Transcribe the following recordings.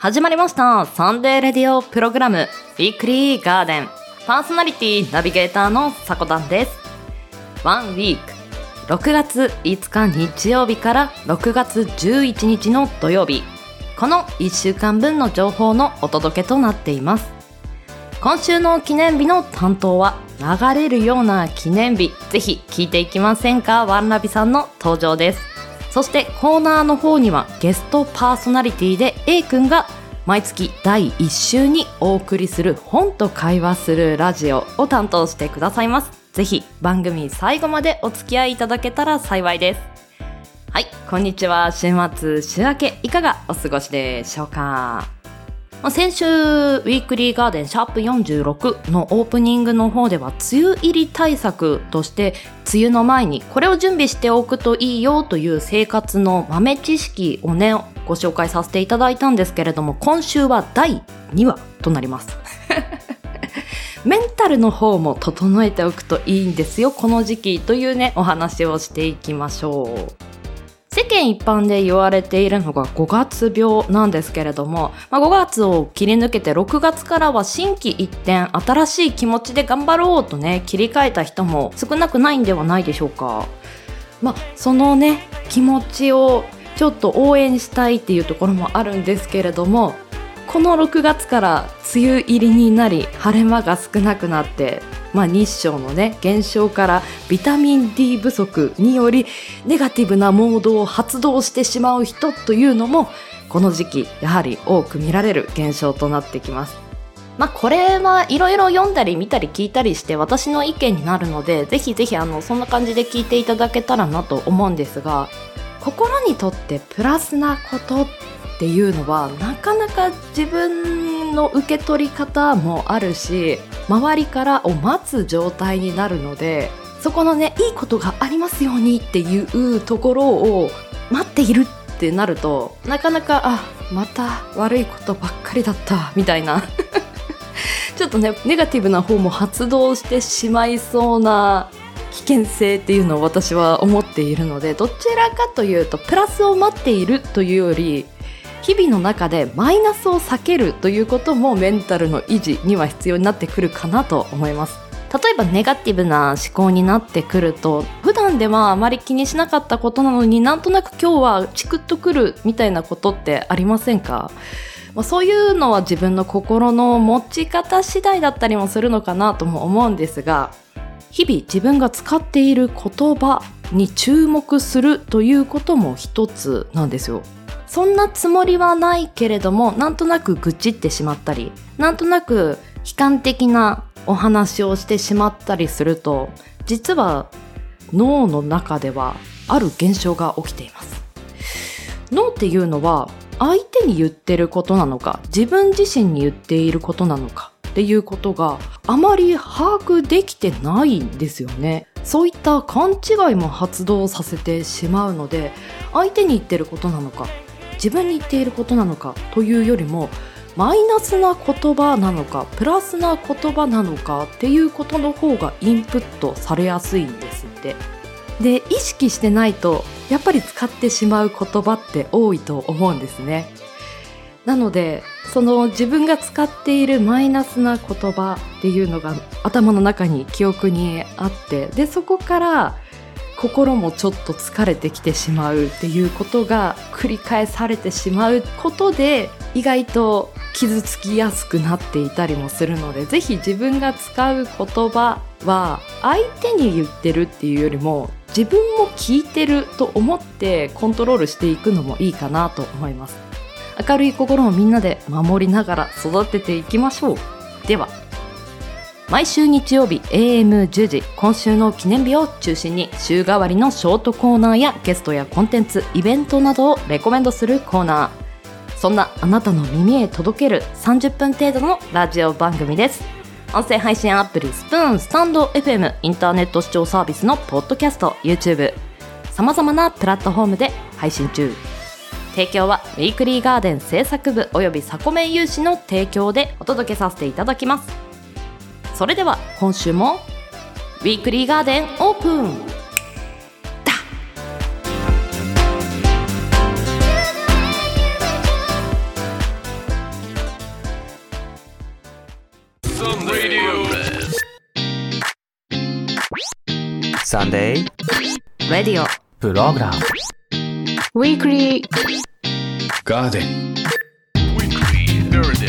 始まりました。サンデーレディオプログラムウィークリーガーデン。パーソナリティナビゲーターのさこたんです。ワンウィーク6月5日日曜日から6月11日の土曜日。この1週間分の情報のお届けとなっています。今週の記念日の担当は流れるような記念日。ぜひ聞いていきませんか？ワンラビさんの登場です。そしてコーナーの方にはゲストパーソナリティで A 君が毎月第1週にお送りする本と会話するラジオを担当してくださいます。ぜひ番組最後までお付き合いいただけたら幸いです。はいこんにちは。週末週明けいかがお過ごしでしょうか？先週、ウィークリーガーデンシャープ46のオープニングの方では、梅雨入り対策として、梅雨の前にこれを準備しておくといいよという生活の豆知識をね、ご紹介させていただいたんですけれども、今週は第2話となります。メンタルの方も整えておくといいんですよ、この時期というね、お話をしていきましょう。世間一般で言われているのが5月病なんですけれども、まあ、5月を切り抜けて6月からは新規一転新しい気持ちで頑張ろうとね切り替えた人も少なくないんではないでしょうか。まあ、そのね気持ちをちょっと応援したいっていうところもあるんですけれどもこの6月から梅雨入りになり晴れ間が少なくなってまあ、日照のね減少からビタミン D 不足によりネガティブなモードを発動してしまう人というのもこの時期やはり多く見られる現象となってきます。まあ、これはいろいろ読んだり見たり聞いたりして私の意見になるのでぜひぜひあのそんな感じで聞いていただけたらなと思うんですが心にとってプラスなことっていうのはなかなか自分の受け取り方もあるし周りからを待つ状態になるのでそこのねいいことがありますようにっていうところを待っているってなるとなかなかあまた悪いことばっかりだったみたいな。ちょっとねネガティブな方も発動してしまいそうな危険性っていうのを私は思っているのでどちらかというとプラスを待っているというより日々の中でマイナスを避けるということもメンタルの維持には必要になってくるかなと思います例えばネガティブな思考になってくると普段ではあまり気にしなかったことなのになんとなく今日はチクッとくるみたいなことってありませんか？まあ、そういうのは自分の心の持ち方次第だったりもするのかなとも思うんですが日々自分が使っている言葉に注目するということも一つなんですよ。そんなつもりはないけれどもなんとなく愚痴ってしまったりなんとなく悲観的なお話をしてしまったりすると実は脳の中ではある現象が起きています。脳っていうのは相手に言ってることなのか自分自身に言っていることなのかっていうことがあまり把握できてないんですよね。そういった勘違いも発動させてしまうので相手に言ってることなのか自分に言っていることなのかというよりもマイナスな言葉なのかプラスな言葉なのかっていうことの方がインプットされやすいんですって。で意識してないとやっぱり使ってしまう言葉って多いと思うんですね。なのでその自分が使っているマイナスな言葉っていうのが頭の中に記憶にあってでそこから心もちょっと疲れてきてしまうっていうことが繰り返されてしまうことで意外と傷つきやすくなっていたりもするのでぜひ自分が使う言葉は相手に言ってるっていうよりも自分も聞いてると思ってコントロールしていくのもいいかなと思います。明るい心をみんなで守りながら育てていきましょう。では。毎週日曜日 AM10 時今週の記念日を中心に週替わりのショートコーナーやゲストやコンテンツイベントなどをレコメンドするコーナー。そんなあなたの耳へ届ける30分程度のラジオ番組です。音声配信アプリスプーンスタンド FM インターネット視聴サービスのポッドキャスト YouTube さまざまなプラットフォームで配信中。提供はウィークリーガーデン制作部およびサコメン有志の提供でお届けさせていただきます。それでは今週もウィークリーガーデンオープン。だ。Sunday Radio Program ウィークリーガーデン。ウィークリーガー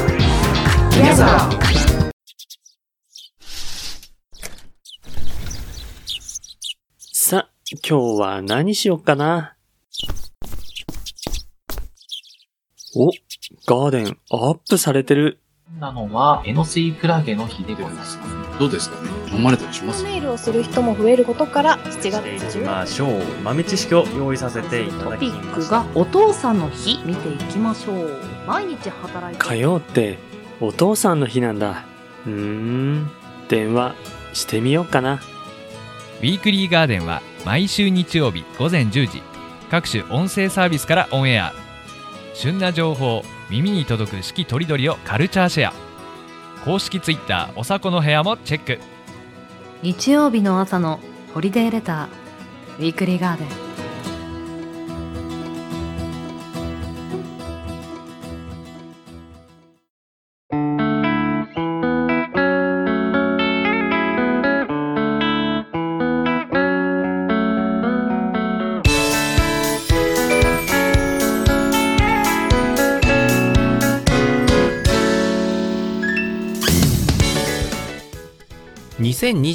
デン Together さ、今日は何しよっかな？お、ガーデンアップされてる。なのは、エノスイクラゲの日でございます。どうですかね？飲まれたりします？ネイルをする人も増えることから7月中ましょう。豆知識を用意させていたトだきピックました。がお父さんの日見ていきましょう毎日働いて火曜ってお父さんの日なんだ。うーん、電話してみようかな。ウィークリーガーデンは毎週日曜日午前10時。各種音声サービスからオンエア。旬な情報耳に届く四季とりどりをカルチャーシェア。公式ツイッターおさこの部屋もチェック。日曜日の朝のホリデーレターウィークリーガーデン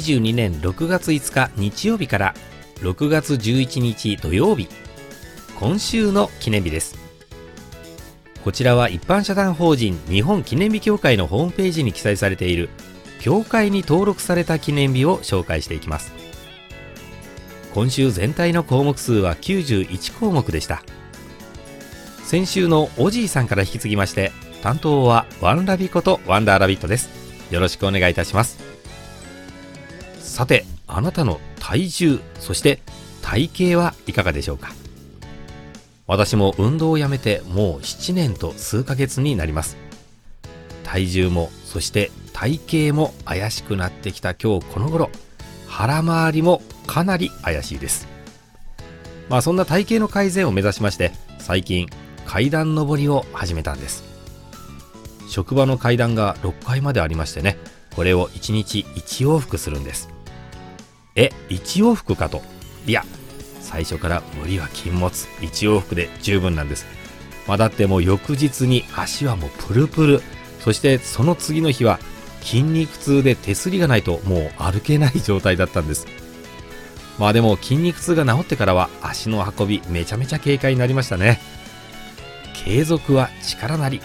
2022年6月5日日曜日から6月11日土曜日今週の記念日です。こちらは一般社団法人日本記念日協会のホームページに記載されている協会に登録された記念日を紹介していきます。今週全体の項目数は91項目でした。先週のおじいさんから引き継ぎまして担当はワンラビことワンダーラビットです。よろしくお願いいたします。さてあなたの体重そして体型はいかがでしょうか？私も運動をやめてもう7年と数ヶ月になります。体重もそして体型も怪しくなってきた今日この頃腹回りもかなり怪しいです。まあそんな体型の改善を目指しまして最近階段上りを始めたんです。職場の階段が6階までありましてねこれを1日1往復するんです。え1往復かと。いや最初から無理は禁物。1往復で十分なんです。まあだってもう翌日に足はもうプルプル。そしてその次の日は筋肉痛で手すりがないともう歩けない状態だったんです。まあでも筋肉痛が治ってからは足の運びめちゃめちゃ軽快になりましたね。継続は力なり。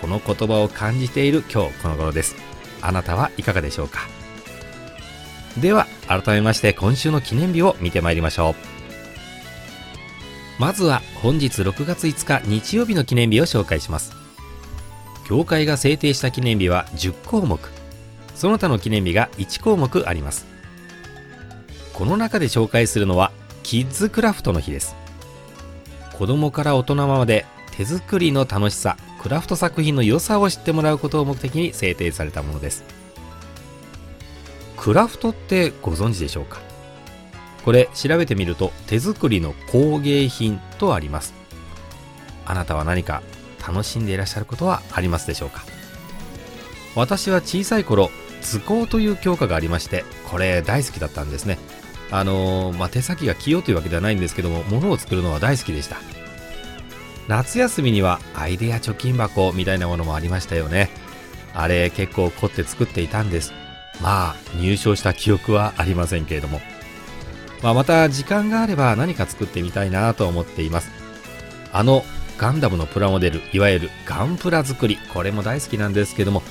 この言葉を感じている今日この頃です。あなたはいかがでしょうか？では改めまして今週の記念日を見てまいりましょう。まずは本日6月5日日曜日の記念日を紹介します。協会が制定した記念日は10項目。その他の記念日が1項目あります。この中で紹介するのはキッズクラフトの日です。子供から大人まで手作りの楽しさクラフト作品の良さを知ってもらうことを目的に制定されたものです。クラフトってご存知でしょうか？これ調べてみると手作りの工芸品とあります。あなたは何か楽しんでいらっしゃることはありますでしょうか？私は小さい頃図工という教科がありましてこれ大好きだったんですね。あのーまあ、手先が器用というわけではないんですけども物を作るのは大好きでした。夏休みにはアイデア貯金箱みたいなものもありましたよね。あれ結構凝って作っていたんです。まあ入賞した記憶はありませんけれども、まあ、また時間があれば何か作ってみたいなと思っています。あのガンダムのプラモデルいわゆるガンプラ作りこれも大好きなんですけども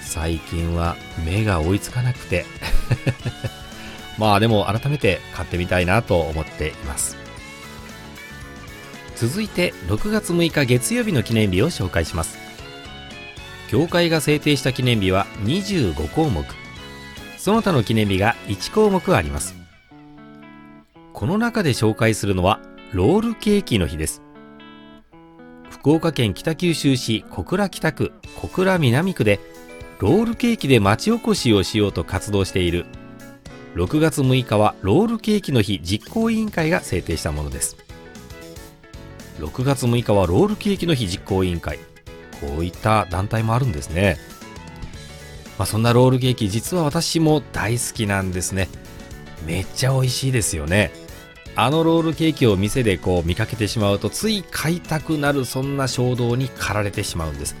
最近は目が追いつかなくて。まあでも改めて買ってみたいなと思っています。続いて6月6日月曜日の記念日を紹介します。協会が制定した記念日は25項目。その他の記念日が1項目あります。この中で紹介するのはロールケーキの日です。福岡県北九州市小倉北区小倉南区でロールケーキで町おこしをしようと活動している6月6日はロールケーキの日実行委員会が制定したものです。6月6日はロールケーキの日実行委員会。こういった団体もあるんですね。まあ、そんなロールケーキ実は私も大好きなんですね。めっちゃ美味しいですよね。あのロールケーキを店でこう見かけてしまうとつい買いたくなるそんな衝動に駆られてしまうんです。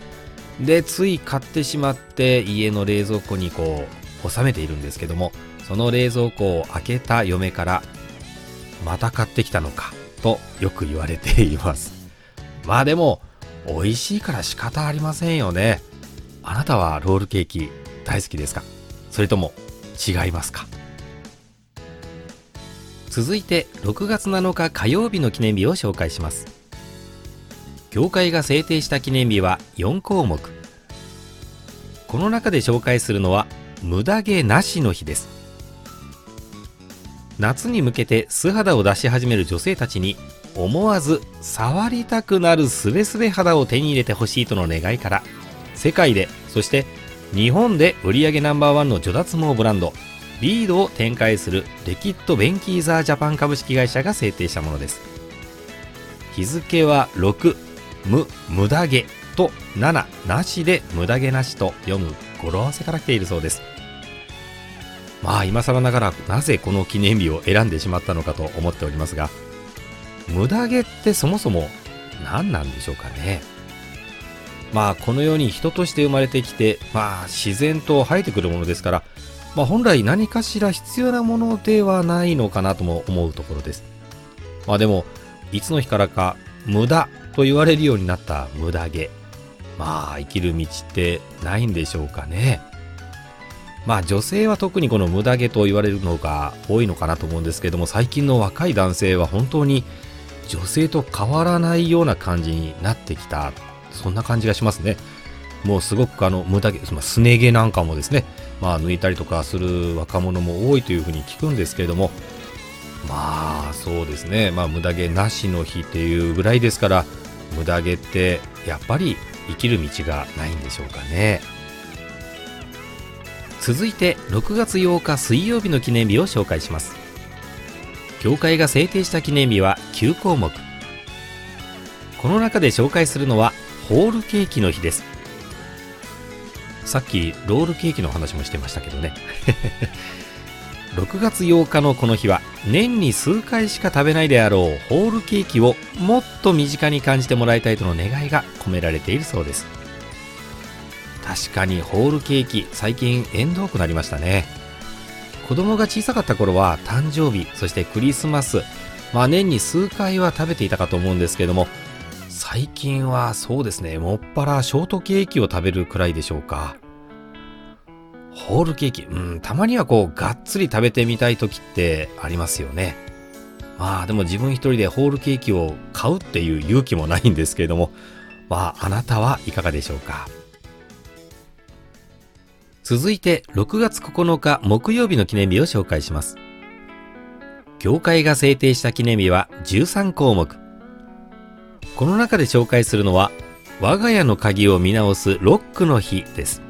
で、つい買ってしまって家の冷蔵庫にこう収めているんですけども、その冷蔵庫を開けた嫁からまた買ってきたのかとよく言われています。まあでも美味しいから仕方ありませんよね。あなたはロールケーキ大好きですか？それとも違いますか？続いて6月7日火曜日の記念日を紹介します。協会が制定した記念日は4項目。この中で紹介するのは無駄毛なしの日です。夏に向けて素肌を出し始める女性たちに思わず触りたくなるスベスベ肌を手に入れてほしいとの願いから世界でそして日本で売上ナンバーワンの除脱毛ブランドリードを展開するレキッドベンキーザージャパン株式会社が制定したものです。日付は6無無駄毛と7なしで無駄毛なしと読む語呂合わせから来ているそうです。まあ今更ながらなぜこの記念日を選んでしまったのかと思っておりますが無駄毛ってそもそも何なんでしょうかね。まあこの世に人として生まれてきてまあ自然と生えてくるものですからまあ本来何かしら必要なものではないのかなとも思うところです。まあでもいつの日からか無駄と言われるようになった無駄毛。まあ生きる道ってないんでしょうかね。まあ女性は特にこの無駄毛と言われるのが多いのかなと思うんですけども最近の若い男性は本当に女性と変わらないような感じになってきた。そんな感じがしますね。もうすごくあの無駄毛、まあ、すね毛なんかもですねまあ抜いたりとかする若者も多いというふうに聞くんですけれどもまあそうですね。まあ無駄毛なしの日っていうぐらいですから無駄毛ってやっぱり生きる道がないんでしょうかね。続いて6月8日水曜日の記念日を紹介します。協会が制定した記念日は9項目。この中で紹介するのはホールケーキの日です。さっきロールケーキの話もしてましたけどね。6月8日のこの日は年に数回しか食べないであろうホールケーキをもっと身近に感じてもらいたいとの願いが込められているそうです。確かにホールケーキ最近縁遠くなりましたね。子供が小さかった頃は誕生日そしてクリスマスまあ年に数回は食べていたかと思うんですけども最近はそうですねもっぱらショートケーキを食べるくらいでしょうか。ホールケーキ。うんたまにはこうがっつり食べてみたい時ってありますよね。まあでも自分一人でホールケーキを買うっていう勇気もないんですけれども。まああなたはいかがでしょうか。続いて6月9日木曜日の記念日を紹介します。協会が制定した記念日は13項目。この中で紹介するのは我が家の鍵を見直すロックの日です。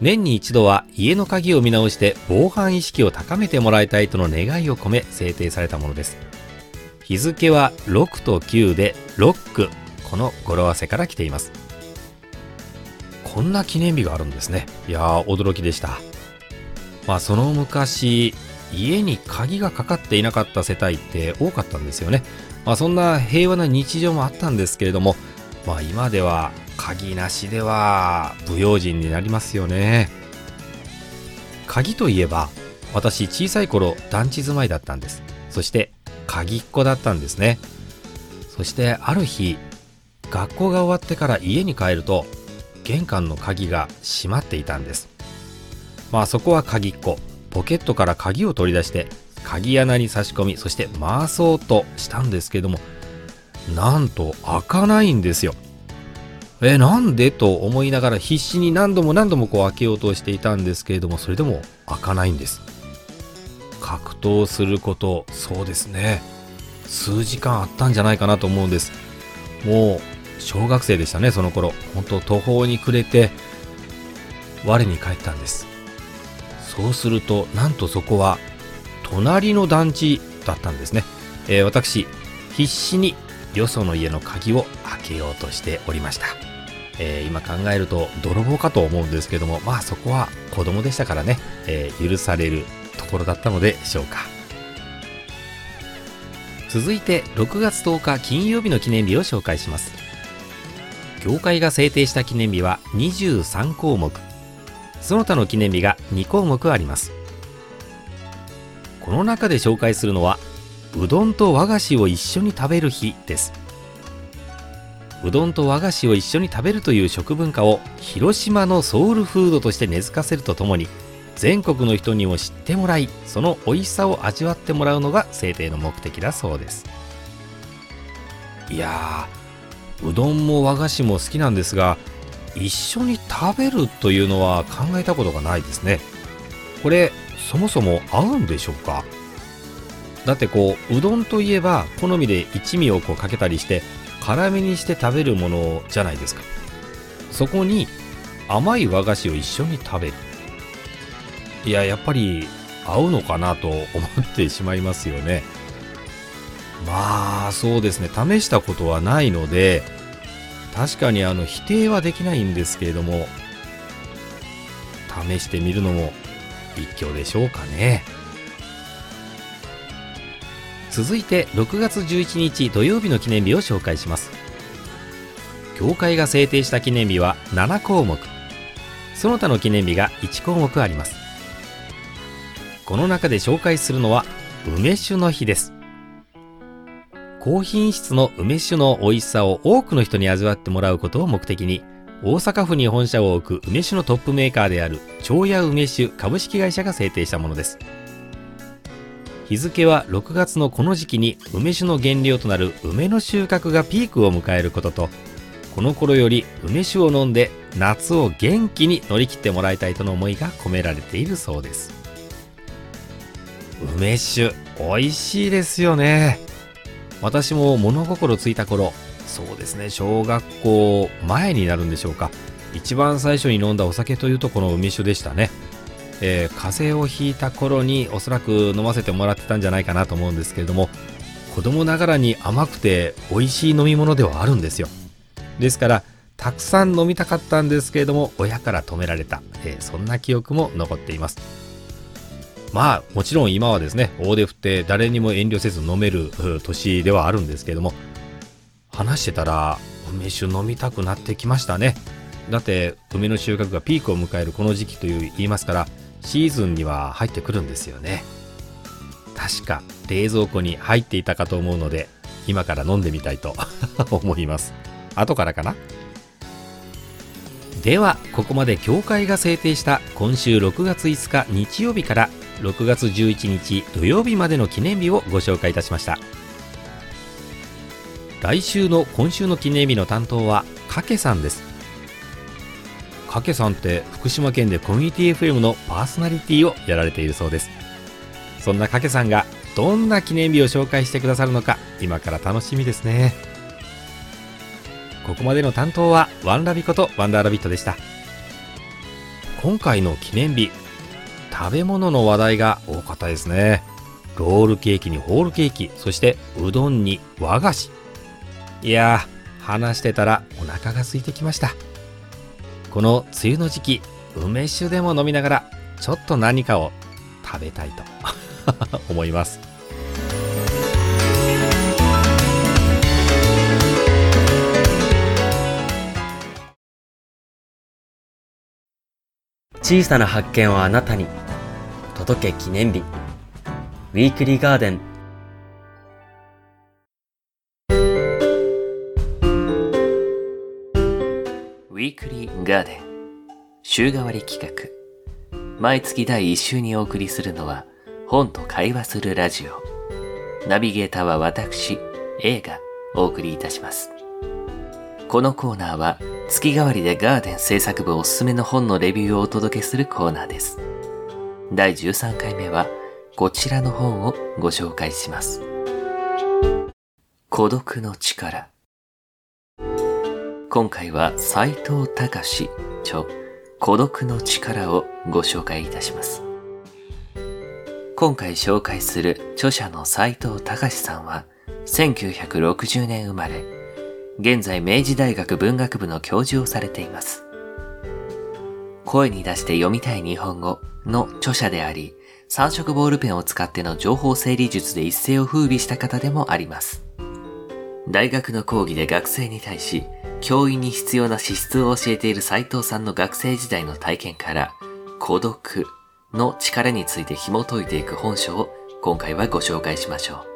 年に一度は家の鍵を見直して防犯意識を高めてもらいたいとの願いを込め制定されたものです。日付は6と9でロック。この語呂合わせから来ています。こんな記念日があるんですね。いやー驚きでした。まあその昔家に鍵がかかっていなかった世帯って多かったんですよね。まあそんな平和な日常もあったんですけれどもまあ今では鍵なしでは不用心になりますよね。鍵といえば私小さい頃団地住まいだったんです。そして鍵っ子だったんですね。そしてある日学校が終わってから家に帰ると玄関の鍵が閉まっていたんです。まあそこは鍵っ子。ポケットから鍵を取り出して鍵穴に差し込みそして回そうとしたんですけどもなんと開かないんですよ。えなんでと思いながら必死に何度も何度もこう開けようとしていたんですけれどもそれでも開かないんです。格闘することそうですね。数時間あったんじゃないかなと思うんです。もう小学生でしたねその頃。本当途方に暮れて我に返ったんです。そうするとなんとそこは隣の団地だったんですね、えー私必死によその家の鍵を開けようとしておりました。えー今考えると泥棒かと思うんですけども、まあそこは子供でしたからね、えー許されるところだったのでしょうか。続いて6月10日金曜日の記念日を紹介します。協会が制定した記念日は23項目。その他の記念日が2項目あります。この中で紹介するのは、うどんと和菓子を一緒に食べる日です。うどんと和菓子を一緒に食べるという食文化を広島のソウルフードとして根付かせるとともに全国の人にも知ってもらいその美味しさを味わってもらうのが制定の目的だそうですいやうどんも和菓子も好きなんですが一緒に食べるというのは考えたことがないですねこれそもそも合うんでしょうか？だってこううどんといえば好みで一味をこうかけたりして辛めにして食べるものじゃないですか。そこに甘い和菓子を一緒に食べる。いややっぱり合うのかなと思ってしまいますよね。まあそうですね。試したことはないので確かにあの否定はできないんですけれども試してみるのも一興でしょうかね続いて6月11日土曜日の記念日を紹介します協会が制定した記念日は7項目その他の記念日が1項目ありますこの中で紹介するのは梅酒の日です高品質の梅酒の美味しさを多くの人に味わってもらうことを目的に大阪府に本社を置く梅酒のトップメーカーである長屋梅酒株式会社が制定したものです。日付は6月のこの時期に梅酒の原料となる梅の収穫がピークを迎えることとこの頃より梅酒を飲んで夏を元気に乗り切ってもらいたいとの思いが込められているそうです。梅酒美味しいですよね。私も物心ついた頃そうですね。小学校前になるんでしょうか。一番最初に飲んだお酒というとこの梅酒でしたね。えー風邪をひいた頃におそらく飲ませてもらってたんじゃないかなと思うんですけれども子供ながらに甘くて美味しい飲み物ではあるんですよ。ですからたくさん飲みたかったんですけれども親から止められた、えーそんな記憶も残っています。まあもちろん今はですね大手振って誰にも遠慮せず飲める年ではあるんですけれども話してたら梅酒飲みたくなってきましたね。だって梅の収穫がピークを迎えるこの時期という言いますからシーズンには入ってくるんですよね。確か冷蔵庫に入っていたかと思うので今から飲んでみたいと 思います。後からかな。ではここまで協会が制定した今週6月5日日曜日から6月11日土曜日までの記念日をご紹介いたしました。来週の今週の記念日の担当はかけさんです。かけさんって福島県でコミュニティ FM のパーソナリティをやられているそうです。そんなかけさんがどんな記念日を紹介してくださるのか今から楽しみですね。ここまでの担当はワンラビことワンダーラビットでした。今回の記念日食べ物の話題が多かったですね。ロールケーキにホールケーキそしてうどんに和菓子。いや話してたらお腹が空いてきました。この梅雨の時期梅酒でも飲みながらちょっと何かを食べたいと 思います。小さな発見をあなたに。届け記念日。ウィークリーガーデン。ウィークリーガーデン週替わり企画。毎月第1週にお送りするのは本と会話するラジオ。ナビゲーターは私 A がお送りいたします。このコーナーは月替わりでガーデン制作部おすすめの本のレビューをお届けするコーナーです。第13回目はこちらの本をご紹介します。孤独の力。今回は斉藤隆著孤独の力をご紹介いたします今回紹介する著者の斉藤隆さんは1960年生まれ、現在明治大学文学部の教授をされています。声に出して読みたい日本語の著者であり、三色ボールペンを使っての情報整理術で一世を風靡した方でもあります。大学の講義で学生に対し、教員に必要な資質を教えている斉藤さんの学生時代の体験から、孤独の力について紐解いていく本書を今回はご紹介しましょう。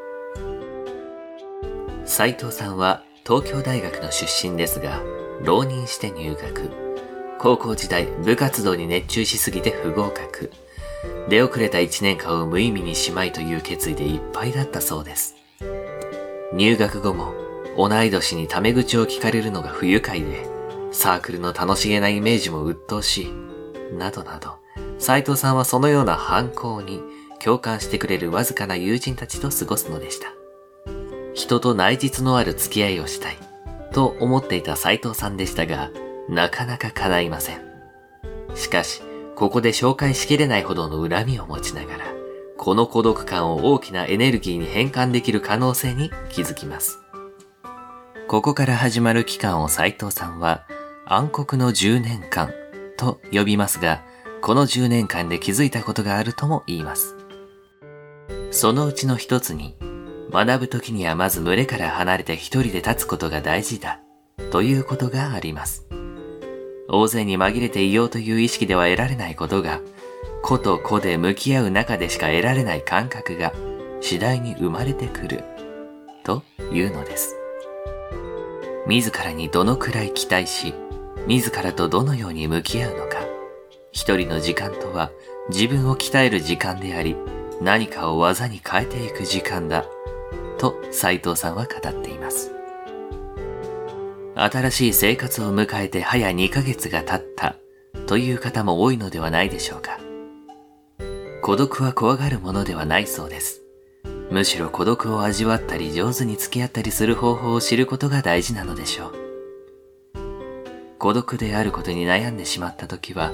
斉藤さんは東京大学の出身ですが、浪人して入学。高校時代部活動に熱中しすぎて不合格。出遅れた1年間を無意味にしまいという決意でいっぱいだったそうです。入学後も同い年にタメ口を聞かれるのが不愉快で、サークルの楽しげなイメージも鬱陶しい、などなど、斉藤さんはそのような反抗に共感してくれるわずかな友人たちと過ごすのでした。人と内実のある付き合いをしたい、と思っていた斉藤さんでしたが、なかなか叶いません。しかし、ここで紹介しきれないほどの恨みを持ちながら、この孤独感を大きなエネルギーに変換できる可能性に気づきます。ここから始まる期間を斉藤さんは暗黒の10年間と呼びますが、この10年間で気づいたことがあるとも言います。そのうちの一つに、学ぶ時にはまず群れから離れて一人で立つことが大事だということがあります。大勢に紛れていようという意識では得られないことが、個と個で向き合う中でしか得られない感覚が次第に生まれてくるというのです。自らにどのくらい期待し、自らとどのように向き合うのか。一人の時間とは自分を鍛える時間であり、何かを技に変えていく時間だ。と斉藤さんは語っています。新しい生活を迎えて早2ヶ月が経ったという方も多いのではないでしょうか。孤独は怖がるものではないそうです。むしろ孤独を味わったり上手に付き合ったりする方法を知ることが大事なのでしょう。孤独であることに悩んでしまった時は、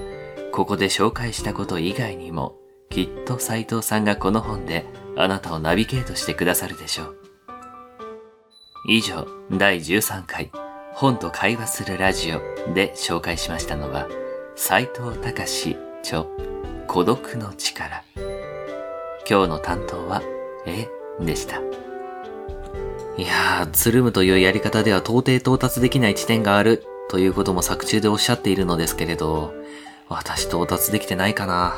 ここで紹介したこと以外にも、きっと斉藤さんがこの本であなたをナビゲートしてくださるでしょう。以上、第13回、本と会話するラジオで紹介しましたのは、斉藤隆著、孤独の力。今日の担当は、え？でした。いやー、つるむというやり方では到底到達できない地点があるということも作中でおっしゃっているのですけれど、私到達できてないかな。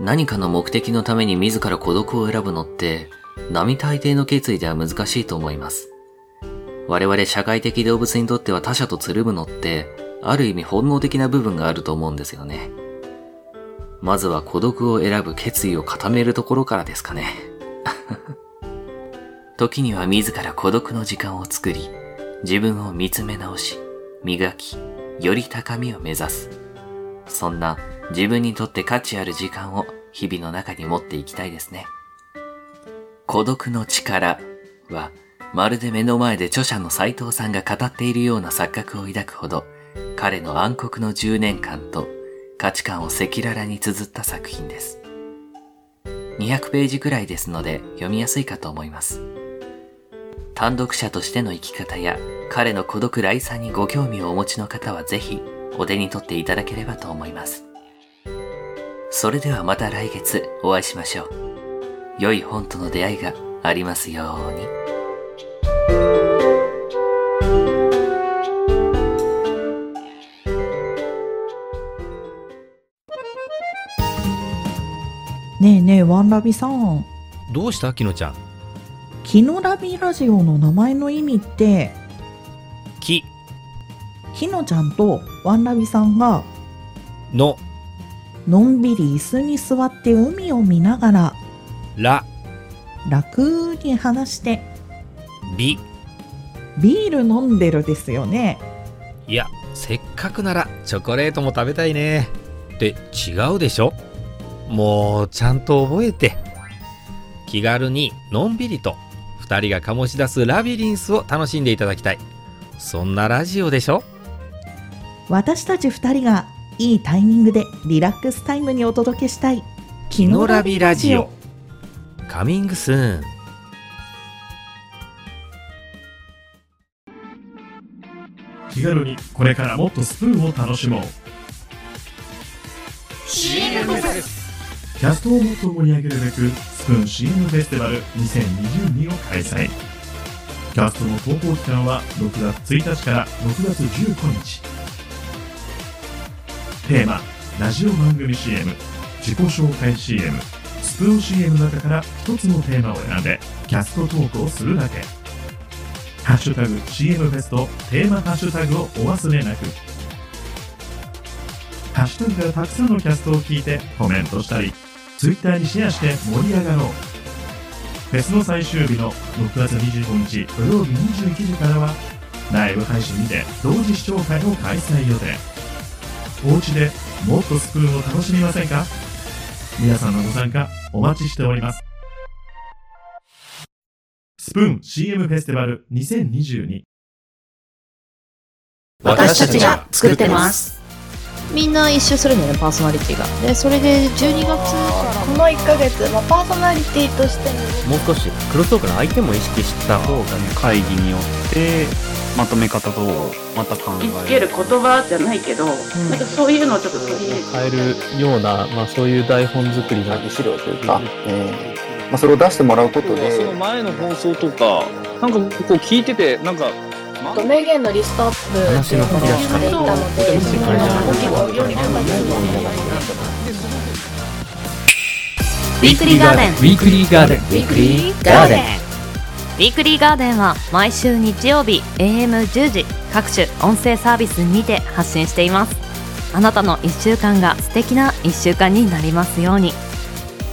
何かの目的のために自ら孤独を選ぶのって、並大抵の決意では難しいと思います。我々社会的動物にとっては他者とつるむのって、ある意味本能的な部分があると思うんですよね。まずは孤独を選ぶ決意を固めるところからですかね。時には自ら孤独の時間を作り、自分を見つめ直し、磨き、より高みを目指す。そんな自分にとって価値ある時間を日々の中に持っていきたいですね。孤独の力は、まるで目の前で著者の斉藤さんが語っているような錯覚を抱くほど、彼の暗黒の10年間と価値観を赤裸々に綴った作品です。200ページくらいですので読みやすいかと思います。単独者としての生き方や彼の孤独来さにご興味をお持ちの方はぜひお手に取っていただければと思います。それではまた来月お会いしましょう。良い本との出会いがありますように。ねえねえワンラビさん。どうした？きのちゃん。キノラビラジオの名前の意味って？き。きのちゃんとワンラビさんがの。のんびり椅子に座って海を見ながらら。楽に話してび。ビール飲んでるですよね。いやせっかくならチョコレートも食べたいね。って違うでしょ？もうちゃんと覚えて気軽にのんびりと2人が醸し出すラビリンスを楽しんでいただきたい。そんなラジオでしょ？私たち2人がいいタイミングでリラックスタイムにお届けしたい「キのラビラジオ」カミングスーン。気軽にこれからもっとスプーンを楽しもう。CM ですキャストをもっと盛り上げるべくスプーン CM フェスティバル2022を開催。キャストの投稿期間は6月1日から6月15日。テーマラジオ番組 CM 自己紹介 CM スプーン CM の中から一つのテーマを選んでキャストトークをするだけ。ハッシュタグ CM フェストテーマハッシュタグをお忘れなく。ハッシュタグからたくさんのキャストを聞いてコメントしたり Twitter にシェアして盛り上がろう。フェスの最終日の6月25日土曜日21時からはライブ配信にて同時視聴会を開催予定。おうちでもっとスプーンを楽しみませんか？皆さんのご参加お待ちしております。スプーン CM フェスティバル2022私たちが作ってます。みんな一周するんだよねパーソナリティが。でそれで12月からこの1ヶ月、まあ、パーソナリティとしてもう少しクロストークの相手も意識した方がね会議によってまとめ方をまた考え見つける言葉じゃないけど、なんかそういうのをちょっと取り入れて変えるような、まあ、そういう台本作りの資料というか、えー。まあ、それを出してもらうことで。その前の放送とかなんかこう聞いててなんか名言のリストアップ話の書き出し方していたので結構より深くウィークリーガーデン。ウィークリーガーデン。ウィークリーガーデン。ウィークリーガーデンは毎週日曜日 AM10 時各種音声サービスにて発信しています。あなたの1週間が素敵な1週間になりますように。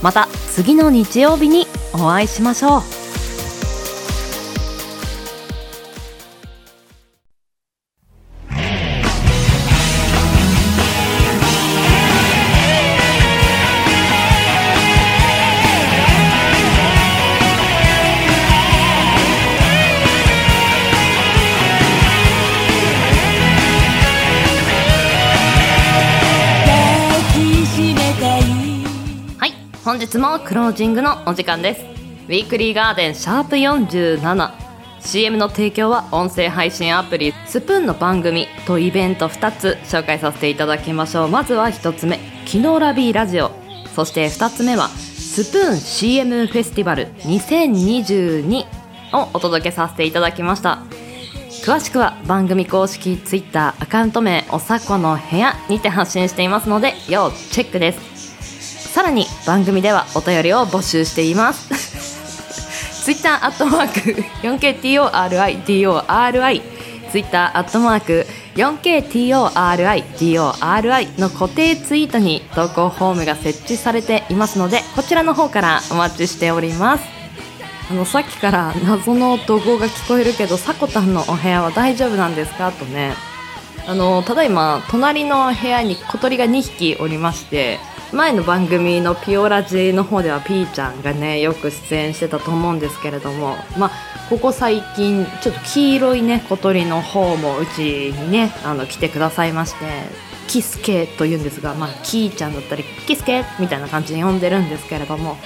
また次の日曜日にお会いしましょう本日もクロージングのお時間です。ウィークリーガーデンシャープ 47CM の提供は音声配信アプリスプーンの番組とイベント2つ紹介させていただきましょう。まずは1つ目「キノラビーラジオ」そして2つ目は「スプーン CM フェスティバル2022」をお届けさせていただきました。詳しくは番組公式 Twitter アカウント名おさこの部屋にて発信していますので要チェックです。さらに番組ではお便りを募集しています。ツイッターアットマーク 4KTORIDORI ツイッターアットマーク 4KTORIDORI の固定ツイートに投稿フォームが設置されていますのでこちらの方からお待ちしております。あのさっきから謎の怒号が聞こえるけどさこたんのお部屋は大丈夫なんですか？とね。あのただいま隣の部屋に小鳥が2匹おりまして前の番組のピオラジの方ではピーちゃんがねよく出演してたと思うんですけれどもまあここ最近ちょっと黄色いね小鳥の方もうちにねあの来てくださいましてキスケというんですがまあキーちゃんだったりキスケみたいな感じで呼んでるんですけれども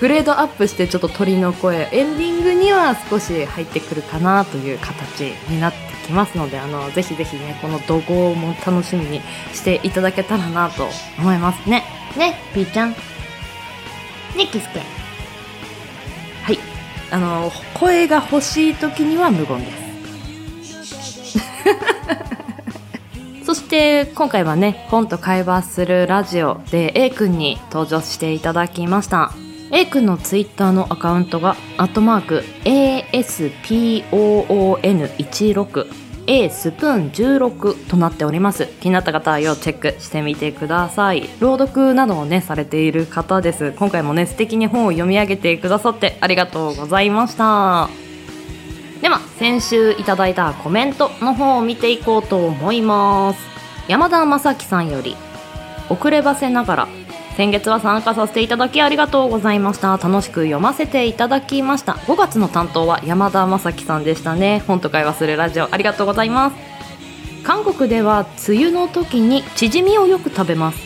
グレードアップしてちょっと鳥の声。エンディングには少し入ってくるかなという形になってきますのであのぜひぜひねこの怒号も楽しみにしていただけたらなと思いますね。ねピーちゃん。ねキスケ。はい。あの声が欲しい時には無言です。そして今回はね本と会話するラジオで A 君に登場していただきました A 君のツイッターのアカウントがアットマーク ASPOON16 A スプーン16となっております。気になった方は要チェックしてみてください。朗読などをねされている方です。今回もね素敵に本を読み上げてくださってありがとうございました。では先週いただいたコメントの方を見ていこうと思います。山田正樹さんより遅ればせながら先月は参加させていただきありがとうございました。楽しく読ませていただきました。5月の担当は山田正樹さんでしたね。本と会話するラジオありがとうございます。韓国では梅雨の時にチヂミをよく食べます。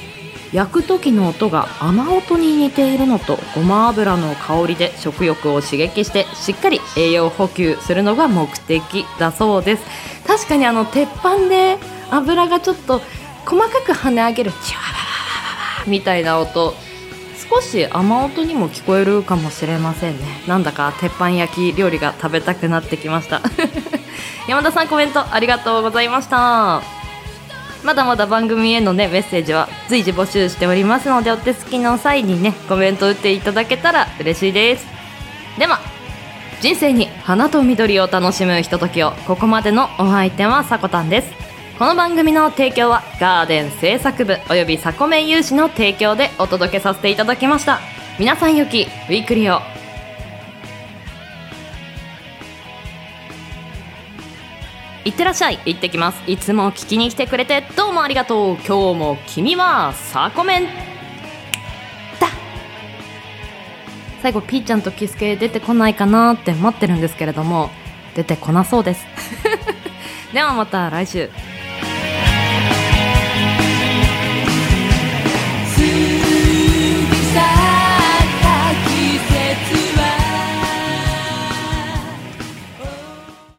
焼く時の音が雨音に似ているのとごま油の香りで食欲を刺激してしっかり栄養補給するのが目的だそうです。確かにあの鉄板で油がちょっと細かく跳ね上げるチワワみたいな音。少し雨音にも聞こえるかもしれませんね。なんだか鉄板焼き料理が食べたくなってきました。山田さんコメントありがとうございました。まだまだ番組へのねメッセージは随時募集しておりますのでお手すきの際にねコメント打っていただけたら嬉しいです。では人生に花と緑を楽しむひとときを。ここまでのお相手はさこたんです。この番組の提供はガーデン製作部およびサコメン有志の提供でお届けさせていただきました。皆さんよきウィークリーを。いってらっしゃい。行ってきます。いつも聞きに来てくれてどうもありがとう。今日も君はサコメン。だ。最後ピーちゃんとキスケ出てこないかなって待ってるんですけれども出てこなそうです。ではまた来週。